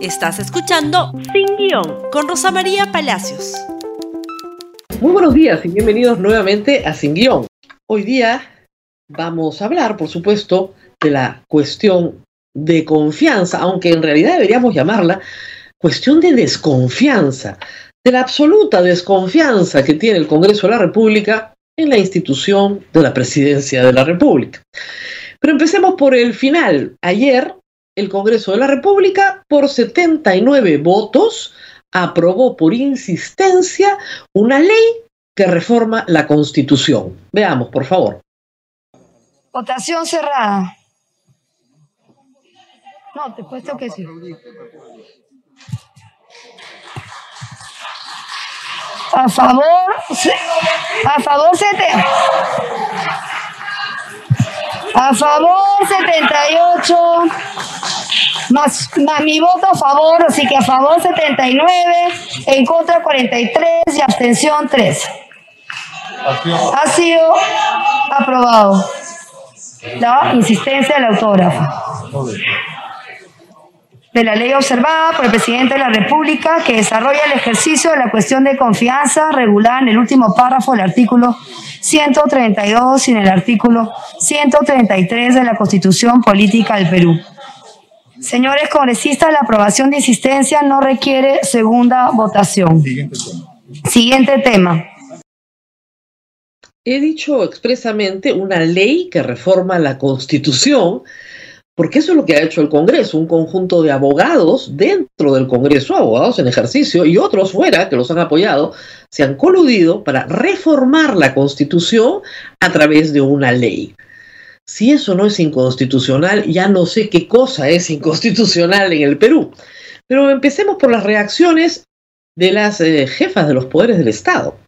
Estás escuchando Sin Guión con Rosa María Palacios. Muy buenos días y bienvenidos nuevamente a Sin Guión. Hoy día vamos a hablar, por supuesto, de la cuestión de confianza, aunque en realidad deberíamos llamarla cuestión de desconfianza, de la absoluta desconfianza que tiene el Congreso de la República en la institución de la Presidencia de la República. Pero empecemos por el final. Ayer el Congreso de la República, por 79 votos, aprobó por insistencia una ley que reforma la Constitución. Veamos, por favor. Votación cerrada. No, te puesto que sí. A favor, a favor 70. A favor 78. Más, más mi voto a favor, así que a favor 79, en contra 43 y abstención 3. Ha sido aprobado. La insistencia del autógrafo de la ley observada por el presidente de la República que desarrolla el ejercicio de la cuestión de confianza regulada en el último párrafo del artículo 132 y en el artículo 133 de la Constitución Política del Perú. Señores congresistas, la aprobación de insistencia no requiere segunda votación. Siguiente tema. He dicho expresamente una ley que reforma la Constitución porque eso es lo que ha hecho el Congreso, un conjunto de abogados dentro del Congreso, abogados en ejercicio y otros fuera que los han apoyado, se han coludido para reformar la Constitución a través de una ley. Si eso no es inconstitucional, ya no sé qué cosa es inconstitucional en el Perú. Pero empecemos por las reacciones de las eh, jefas de los poderes del Estado.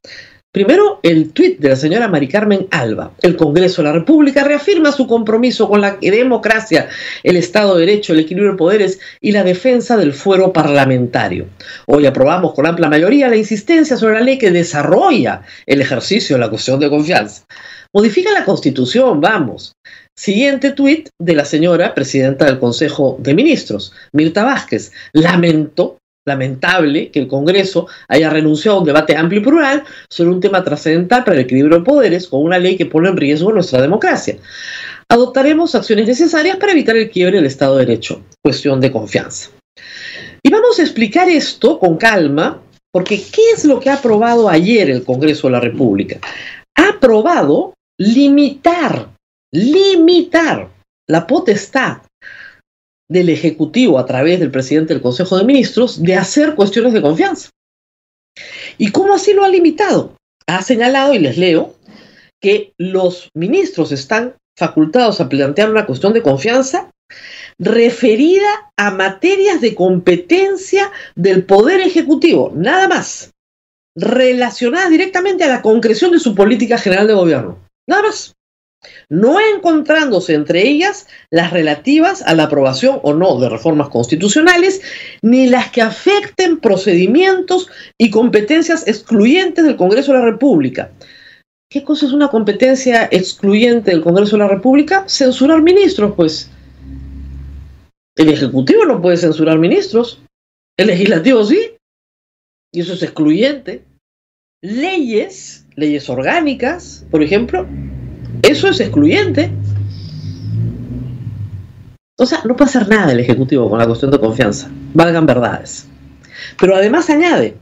Primero, el tuit de la señora Mari Carmen Alba. El Congreso de la República reafirma su compromiso con la democracia, el Estado de Derecho, el equilibrio de poderes y la defensa del fuero parlamentario. Hoy aprobamos con amplia mayoría la insistencia sobre la ley que desarrolla el ejercicio de la cuestión de confianza. Modifica la Constitución, vamos. Siguiente tuit de la señora presidenta del Consejo de Ministros, Mirta Vázquez. Lamento lamentable que el Congreso haya renunciado a un debate amplio y plural sobre un tema trascendental para el equilibrio de poderes con una ley que pone en riesgo nuestra democracia. Adoptaremos acciones necesarias para evitar el quiebre del Estado de Derecho. Cuestión de confianza. Y vamos a explicar esto con calma, porque ¿qué es lo que ha aprobado ayer el Congreso de la República? Ha aprobado limitar, limitar la potestad del Ejecutivo a través del presidente del Consejo de Ministros de hacer cuestiones de confianza. ¿Y cómo así lo ha limitado? Ha señalado, y les leo, que los ministros están facultados a plantear una cuestión de confianza referida a materias de competencia del Poder Ejecutivo, nada más, relacionadas directamente a la concreción de su política general de gobierno, nada más no encontrándose entre ellas las relativas a la aprobación o no de reformas constitucionales, ni las que afecten procedimientos y competencias excluyentes del Congreso de la República. ¿Qué cosa es una competencia excluyente del Congreso de la República? Censurar ministros, pues. El Ejecutivo no puede censurar ministros, el Legislativo sí, y eso es excluyente. Leyes, leyes orgánicas, por ejemplo, eso es excluyente. O sea, no puede hacer nada el Ejecutivo con la cuestión de confianza, valgan verdades. Pero además añade,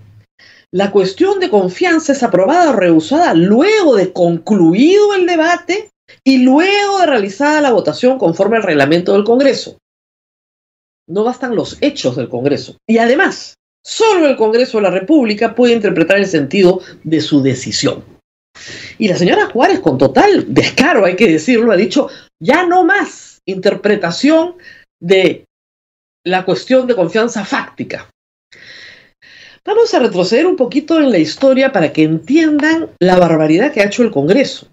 la cuestión de confianza es aprobada o rehusada luego de concluido el debate y luego de realizada la votación conforme al reglamento del Congreso. No bastan los hechos del Congreso. Y además, solo el Congreso de la República puede interpretar el sentido de su decisión. Y la señora Juárez, con total descaro, hay que decirlo, ha dicho, ya no más interpretación de la cuestión de confianza fáctica. Vamos a retroceder un poquito en la historia para que entiendan la barbaridad que ha hecho el Congreso.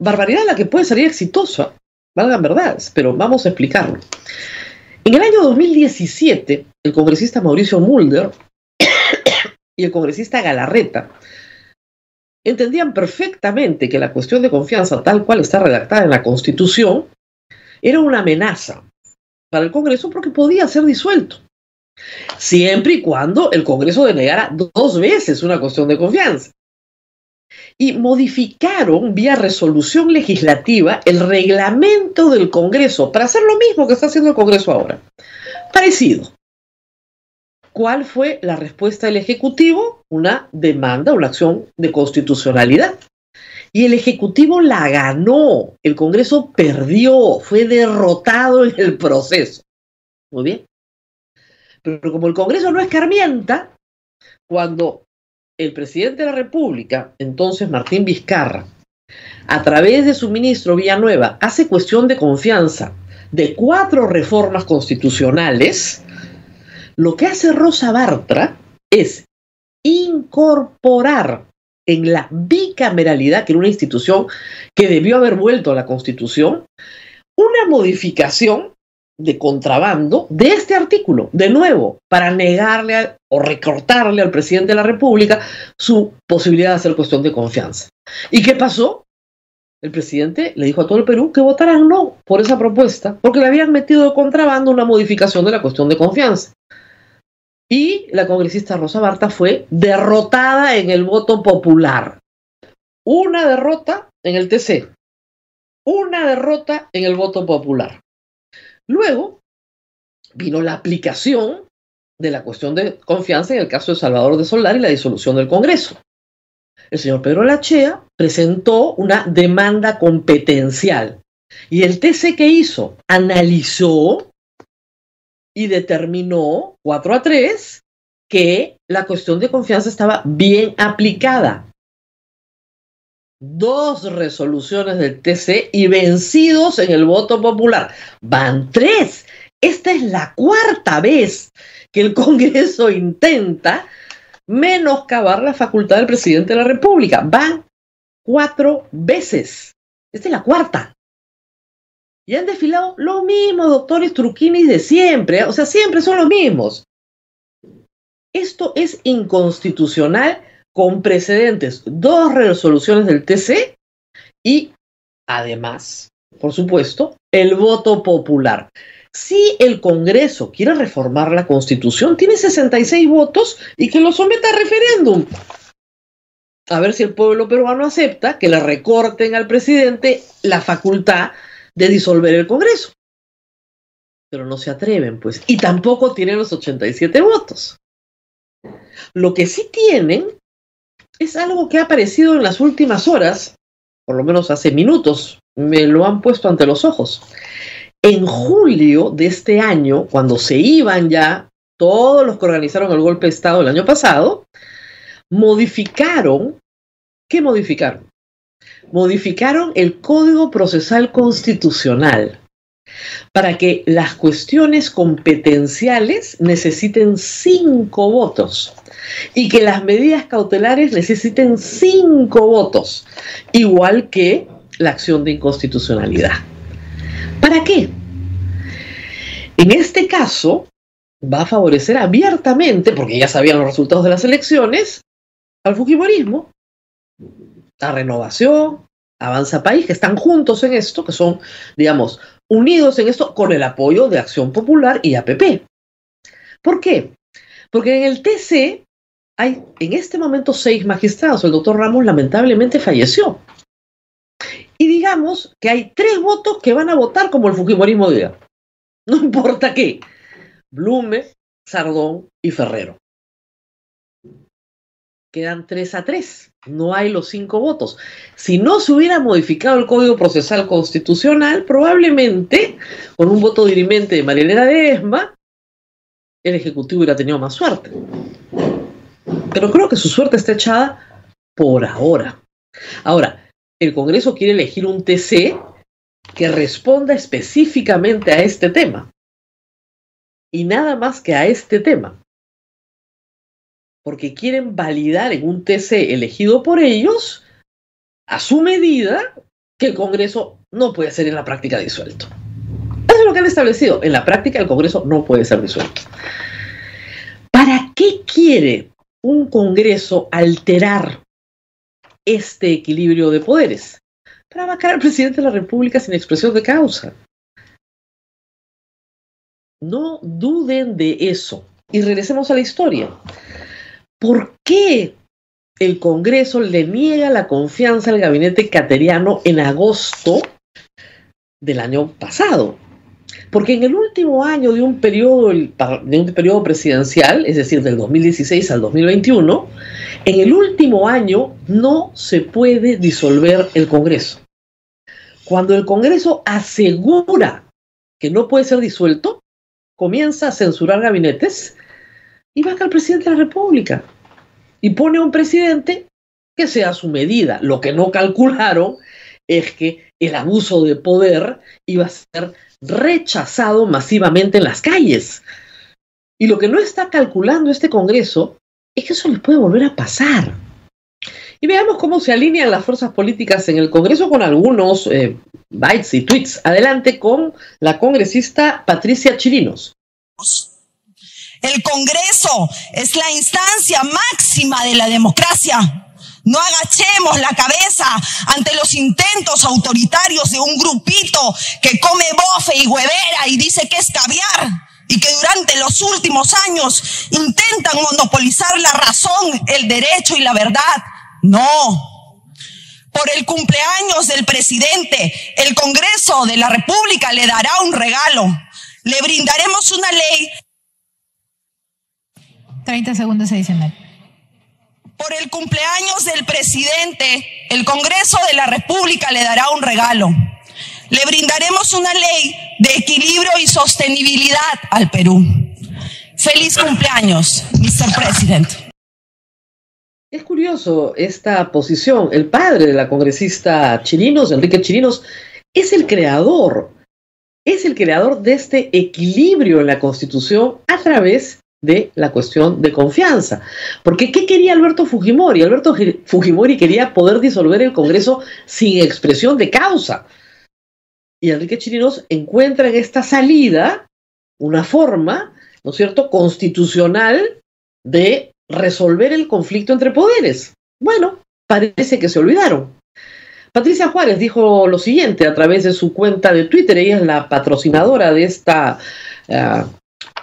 Barbaridad la que puede salir exitosa, valgan verdades, pero vamos a explicarlo. En el año 2017, el congresista Mauricio Mulder y el congresista Galarreta entendían perfectamente que la cuestión de confianza, tal cual está redactada en la Constitución, era una amenaza para el Congreso porque podía ser disuelto. siempre y cuando el Congreso denegara dos veces una cuestión de confianza. Y modificaron vía resolución legislativa el reglamento del Congreso para hacer lo mismo que está haciendo el Congreso ahora. Parecido. ¿Cuál fue la respuesta del Ejecutivo? Una demanda, una acción de constitucionalidad. Y el Ejecutivo la ganó. El Congreso perdió, fue derrotado en el proceso. Muy bien. Pero como el Congreso no escarmienta, cuando el presidente de la República, entonces Martín Vizcarra, a través de su ministro Villanueva, hace cuestión de confianza de cuatro reformas constitucionales, lo que hace Rosa Bartra es incorporar en la bicameralidad, que era una institución que debió haber vuelto a la Constitución, una modificación de contrabando de este artículo, de nuevo, para negarle o recortarle al presidente de la República su posibilidad de hacer cuestión de confianza. ¿Y qué pasó? El presidente le dijo a todo el Perú que votaran no por esa propuesta, porque le habían metido de contrabando una modificación de la cuestión de confianza. Y la congresista Rosa Barta fue derrotada en el voto popular. Una derrota en el TC, una derrota en el voto popular. Luego vino la aplicación de la cuestión de confianza en el caso de Salvador de Solar y la disolución del Congreso. El señor Pedro Lachea presentó una demanda competencial y el TC que hizo analizó y determinó 4 a 3 que la cuestión de confianza estaba bien aplicada. Dos resoluciones del TC y vencidos en el voto popular. Van tres. Esta es la cuarta vez que el Congreso intenta menoscabar la facultad del presidente de la República. Van cuatro veces. Esta es la cuarta. Y han desfilado los mismos doctores truquinis de siempre. O sea, siempre son los mismos. Esto es inconstitucional con precedentes. Dos resoluciones del TC y además, por supuesto, el voto popular. Si el Congreso quiere reformar la Constitución, tiene 66 votos y que lo someta a referéndum. A ver si el pueblo peruano acepta que le recorten al presidente la facultad de disolver el Congreso. Pero no se atreven, pues. Y tampoco tienen los 87 votos. Lo que sí tienen es algo que ha aparecido en las últimas horas, por lo menos hace minutos, me lo han puesto ante los ojos. En julio de este año, cuando se iban ya todos los que organizaron el golpe de Estado el año pasado, modificaron, ¿qué modificaron? Modificaron el Código Procesal Constitucional para que las cuestiones competenciales necesiten cinco votos y que las medidas cautelares necesiten cinco votos, igual que la acción de inconstitucionalidad. ¿Para qué? En este caso, va a favorecer abiertamente, porque ya sabían los resultados de las elecciones, al Fujimorismo, a Renovación, Avanza País, que están juntos en esto, que son, digamos, unidos en esto con el apoyo de Acción Popular y APP. ¿Por qué? Porque en el TC hay en este momento seis magistrados. El doctor Ramos lamentablemente falleció. Y digamos que hay tres votos que van a votar como el Fujimorismo diga. No importa qué. Blume, Sardón y Ferrero. Quedan tres a tres. No hay los cinco votos. Si no se hubiera modificado el Código Procesal Constitucional, probablemente con un voto dirimente de Marielena de Esma, el Ejecutivo hubiera tenido más suerte. Pero creo que su suerte está echada por ahora. Ahora, el Congreso quiere elegir un TC que responda específicamente a este tema. Y nada más que a este tema. Porque quieren validar en un TC elegido por ellos, a su medida, que el Congreso no puede ser en la práctica disuelto. Eso es lo que han establecido. En la práctica el Congreso no puede ser disuelto. ¿Para qué quiere un Congreso alterar este equilibrio de poderes para vacar al presidente de la República sin expresión de causa. No duden de eso. Y regresemos a la historia. ¿Por qué el Congreso le niega la confianza al gabinete cateriano en agosto del año pasado? Porque en el último año de un periodo, de un periodo presidencial, es decir, del 2016 al 2021, en el último año no se puede disolver el Congreso. Cuando el Congreso asegura que no puede ser disuelto, comienza a censurar gabinetes y vaca al presidente de la República. Y pone a un presidente que sea su medida. Lo que no calcularon es que el abuso de poder iba a ser rechazado masivamente en las calles. Y lo que no está calculando este Congreso es que eso les puede volver a pasar. Y veamos cómo se alinean las fuerzas políticas en el Congreso con algunos eh, bytes y tweets. Adelante con la congresista Patricia Chirinos. El Congreso es la instancia máxima de la democracia. No agachemos la cabeza ante los intentos autoritarios de un grupito que come bofe y huevera y dice que es caviar y que durante los últimos años intentan monopolizar la razón, el derecho y la verdad. No. Por el cumpleaños del presidente, el Congreso de la República le dará un regalo. Le brindaremos una ley. 30 segundos adicional. Por el cumpleaños del presidente, el Congreso de la República le dará un regalo. Le brindaremos una ley de equilibrio y sostenibilidad al Perú. Feliz cumpleaños, Mr. President. Es curioso esta posición. El padre de la congresista Chirinos, Enrique Chirinos, es el creador, es el creador de este equilibrio en la Constitución a través de la cuestión de confianza. Porque ¿qué quería Alberto Fujimori? Alberto Fujimori quería poder disolver el Congreso sin expresión de causa. Y Enrique Chirinos encuentra en esta salida una forma, ¿no es cierto?, constitucional de resolver el conflicto entre poderes. Bueno, parece que se olvidaron. Patricia Juárez dijo lo siguiente a través de su cuenta de Twitter, ella es la patrocinadora de esta ah,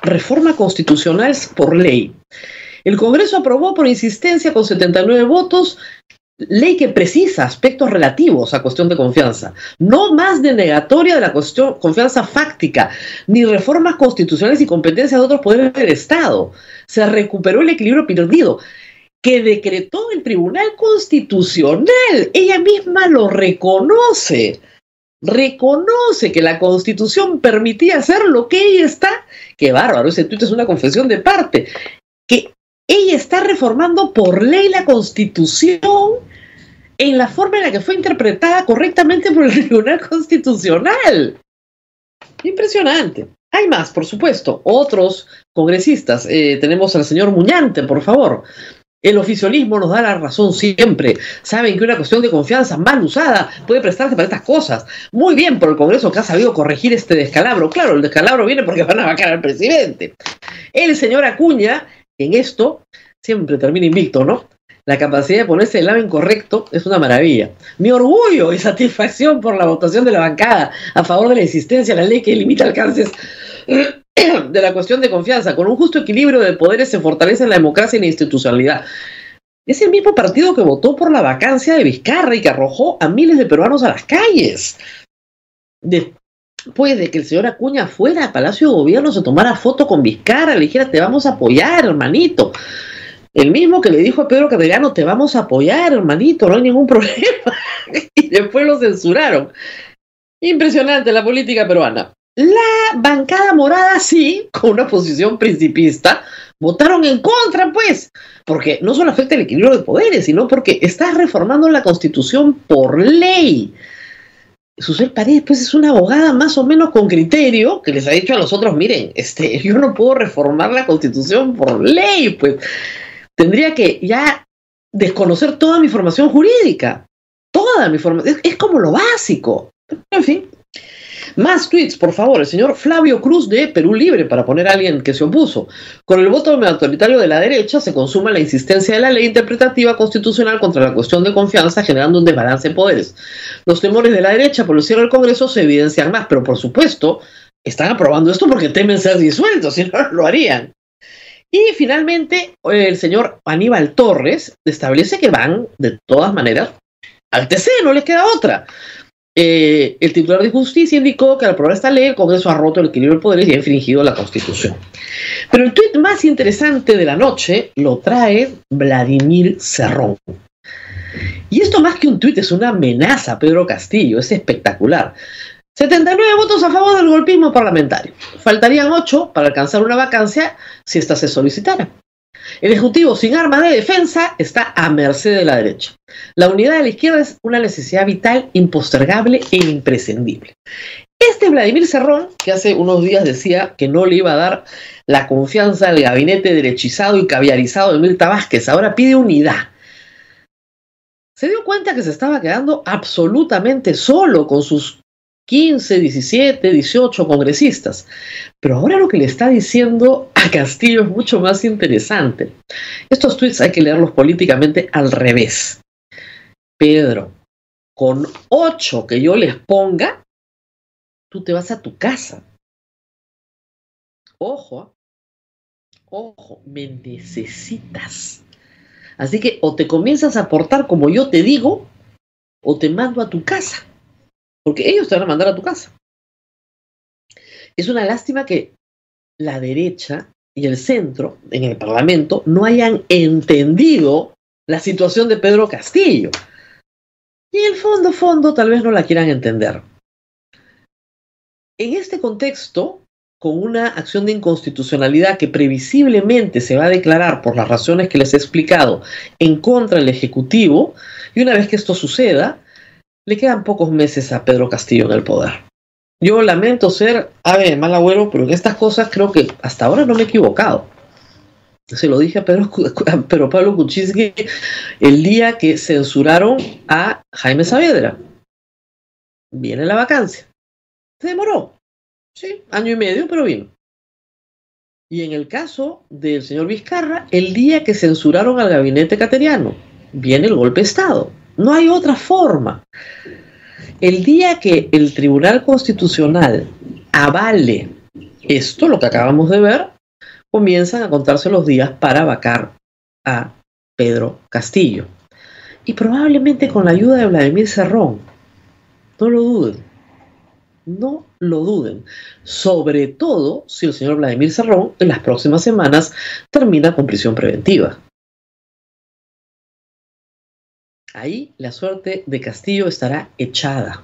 reforma constitucional por ley. El Congreso aprobó por insistencia con 79 votos ley que precisa aspectos relativos a cuestión de confianza, no más denegatoria de la cuestión confianza fáctica, ni reformas constitucionales y competencias de otros poderes del Estado. Se recuperó el equilibrio perdido que decretó el Tribunal Constitucional. Ella misma lo reconoce reconoce que la constitución permitía hacer lo que ella está, qué bárbaro, ese tuit es una confesión de parte, que ella está reformando por ley la constitución en la forma en la que fue interpretada correctamente por el Tribunal Constitucional. Impresionante. Hay más, por supuesto, otros congresistas. Eh, tenemos al señor Muñante, por favor. El oficialismo nos da la razón siempre. Saben que una cuestión de confianza mal usada puede prestarse para estas cosas. Muy bien por el Congreso que ha sabido corregir este descalabro. Claro, el descalabro viene porque van a vacar al presidente. El señor Acuña, en esto, siempre termina invicto, ¿no? La capacidad de ponerse el lado incorrecto es una maravilla. Mi orgullo y satisfacción por la votación de la bancada a favor de la existencia de la ley que limita alcances de la cuestión de confianza. Con un justo equilibrio de poderes se fortalece la democracia y la institucionalidad. Es el mismo partido que votó por la vacancia de Vizcarra y que arrojó a miles de peruanos a las calles. Después de que el señor Acuña fuera a Palacio de Gobierno, se tomara foto con Vizcarra, le dijera, te vamos a apoyar, hermanito. El mismo que le dijo a Pedro Cateriano, te vamos a apoyar, hermanito, no hay ningún problema. y después lo censuraron. Impresionante la política peruana. La bancada morada sí, con una posición principista, votaron en contra, pues, porque no solo afecta el equilibrio de poderes, sino porque está reformando la constitución por ley. Susel Paredes, pues, es una abogada más o menos con criterio que les ha dicho a los otros, miren, este, yo no puedo reformar la constitución por ley, pues, tendría que ya desconocer toda mi formación jurídica, toda mi formación, es como lo básico. En fin, más tweets, por favor. El señor Flavio Cruz de Perú Libre, para poner a alguien que se opuso. Con el voto autoritario de la derecha se consuma la insistencia de la ley interpretativa constitucional contra la cuestión de confianza, generando un desbalance de poderes. Los temores de la derecha por el cierre del Congreso se evidencian más, pero por supuesto, están aprobando esto porque temen ser disueltos, si no, lo harían. Y finalmente, el señor Aníbal Torres establece que van, de todas maneras, al TC, no les queda otra. Eh, el titular de justicia indicó que al aprobar esta ley, el Congreso ha roto el equilibrio de poderes y ha infringido la Constitución. Pero el tuit más interesante de la noche lo trae Vladimir Cerrón. Y esto más que un tuit es una amenaza a Pedro Castillo, es espectacular. 79 votos a favor del golpismo parlamentario. Faltarían 8 para alcanzar una vacancia si ésta se solicitara. El Ejecutivo sin arma de defensa está a merced de la derecha. La unidad de la izquierda es una necesidad vital, impostergable e imprescindible. Este Vladimir Cerrón, que hace unos días decía que no le iba a dar la confianza al gabinete derechizado y caviarizado de Mirta Vázquez, ahora pide unidad. Se dio cuenta que se estaba quedando absolutamente solo con sus 15, 17, 18 congresistas. Pero ahora lo que le está diciendo a Castillo es mucho más interesante. Estos tweets hay que leerlos políticamente al revés. Pedro, con 8 que yo les ponga, tú te vas a tu casa. Ojo, ojo, me necesitas. Así que o te comienzas a portar como yo te digo, o te mando a tu casa porque ellos te van a mandar a tu casa. Es una lástima que la derecha y el centro en el Parlamento no hayan entendido la situación de Pedro Castillo. Y el fondo, fondo, tal vez no la quieran entender. En este contexto, con una acción de inconstitucionalidad que previsiblemente se va a declarar por las razones que les he explicado en contra del Ejecutivo, y una vez que esto suceda, le quedan pocos meses a Pedro Castillo en el poder. Yo lamento ser ave mal agüero, pero en estas cosas creo que hasta ahora no me he equivocado. Se lo dije a Pedro, pero Pablo Kuczynski el día que censuraron a Jaime Saavedra. Viene la vacancia. Se demoró. Sí, año y medio, pero vino. Y en el caso del señor Vizcarra, el día que censuraron al gabinete cateriano, viene el golpe de Estado. No hay otra forma. El día que el Tribunal Constitucional avale esto, lo que acabamos de ver, comienzan a contarse los días para vacar a Pedro Castillo. Y probablemente con la ayuda de Vladimir Cerrón. No lo duden. No lo duden. Sobre todo si el señor Vladimir Cerrón en las próximas semanas termina con prisión preventiva. Ahí la suerte de Castillo estará echada.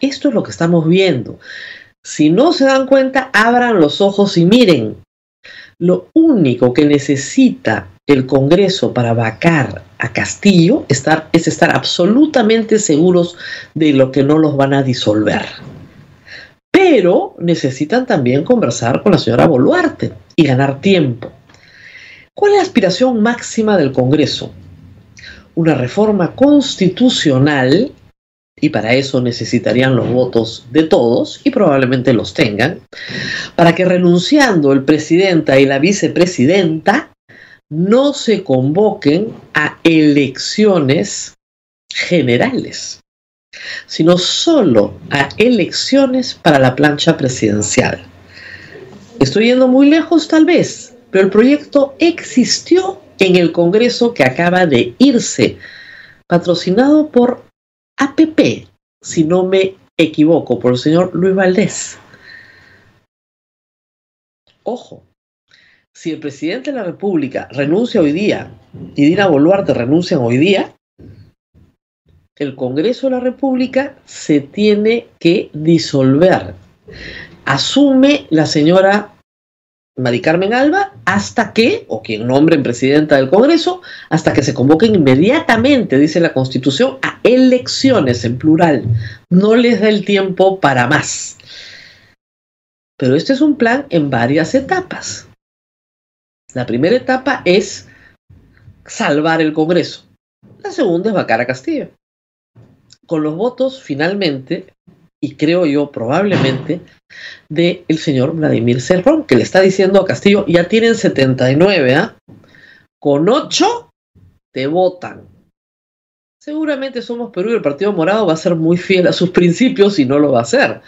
Esto es lo que estamos viendo. Si no se dan cuenta, abran los ojos y miren. Lo único que necesita el Congreso para vacar a Castillo es estar absolutamente seguros de lo que no los van a disolver. Pero necesitan también conversar con la señora Boluarte y ganar tiempo. ¿Cuál es la aspiración máxima del Congreso? Una reforma constitucional, y para eso necesitarían los votos de todos, y probablemente los tengan, para que renunciando el presidenta y la vicepresidenta, no se convoquen a elecciones generales, sino solo a elecciones para la plancha presidencial. Estoy yendo muy lejos tal vez, pero el proyecto existió en el Congreso que acaba de irse, patrocinado por APP, si no me equivoco, por el señor Luis Valdés. Ojo, si el presidente de la República renuncia hoy día y Dina Boluarte renuncian hoy día, el Congreso de la República se tiene que disolver. Asume la señora Mari Carmen Alba hasta que, o quien nombren presidenta del Congreso, hasta que se convoquen inmediatamente, dice la Constitución, a elecciones en plural. No les da el tiempo para más. Pero este es un plan en varias etapas. La primera etapa es salvar el Congreso. La segunda es vacar a Castillo. Con los votos, finalmente, y creo yo probablemente, del el señor Vladimir Cerrón, que le está diciendo a Castillo, ya tienen 79, ¿ah? Con 8 te votan. Seguramente Somos Perú y el Partido Morado va a ser muy fiel a sus principios y no lo va a hacer.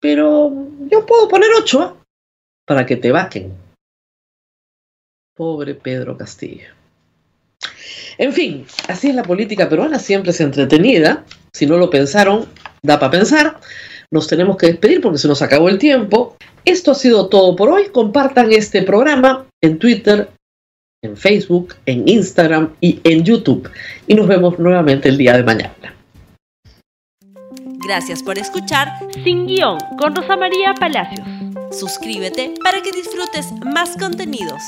Pero yo puedo poner 8 ¿ah? para que te vaquen. Pobre Pedro Castillo. En fin, así es la política peruana, siempre es entretenida. Si no lo pensaron, da para pensar. Nos tenemos que despedir porque se nos acabó el tiempo. Esto ha sido todo por hoy. Compartan este programa en Twitter, en Facebook, en Instagram y en YouTube. Y nos vemos nuevamente el día de mañana. Gracias por escuchar Sin Guión con Rosa María Palacios. Suscríbete para que disfrutes más contenidos.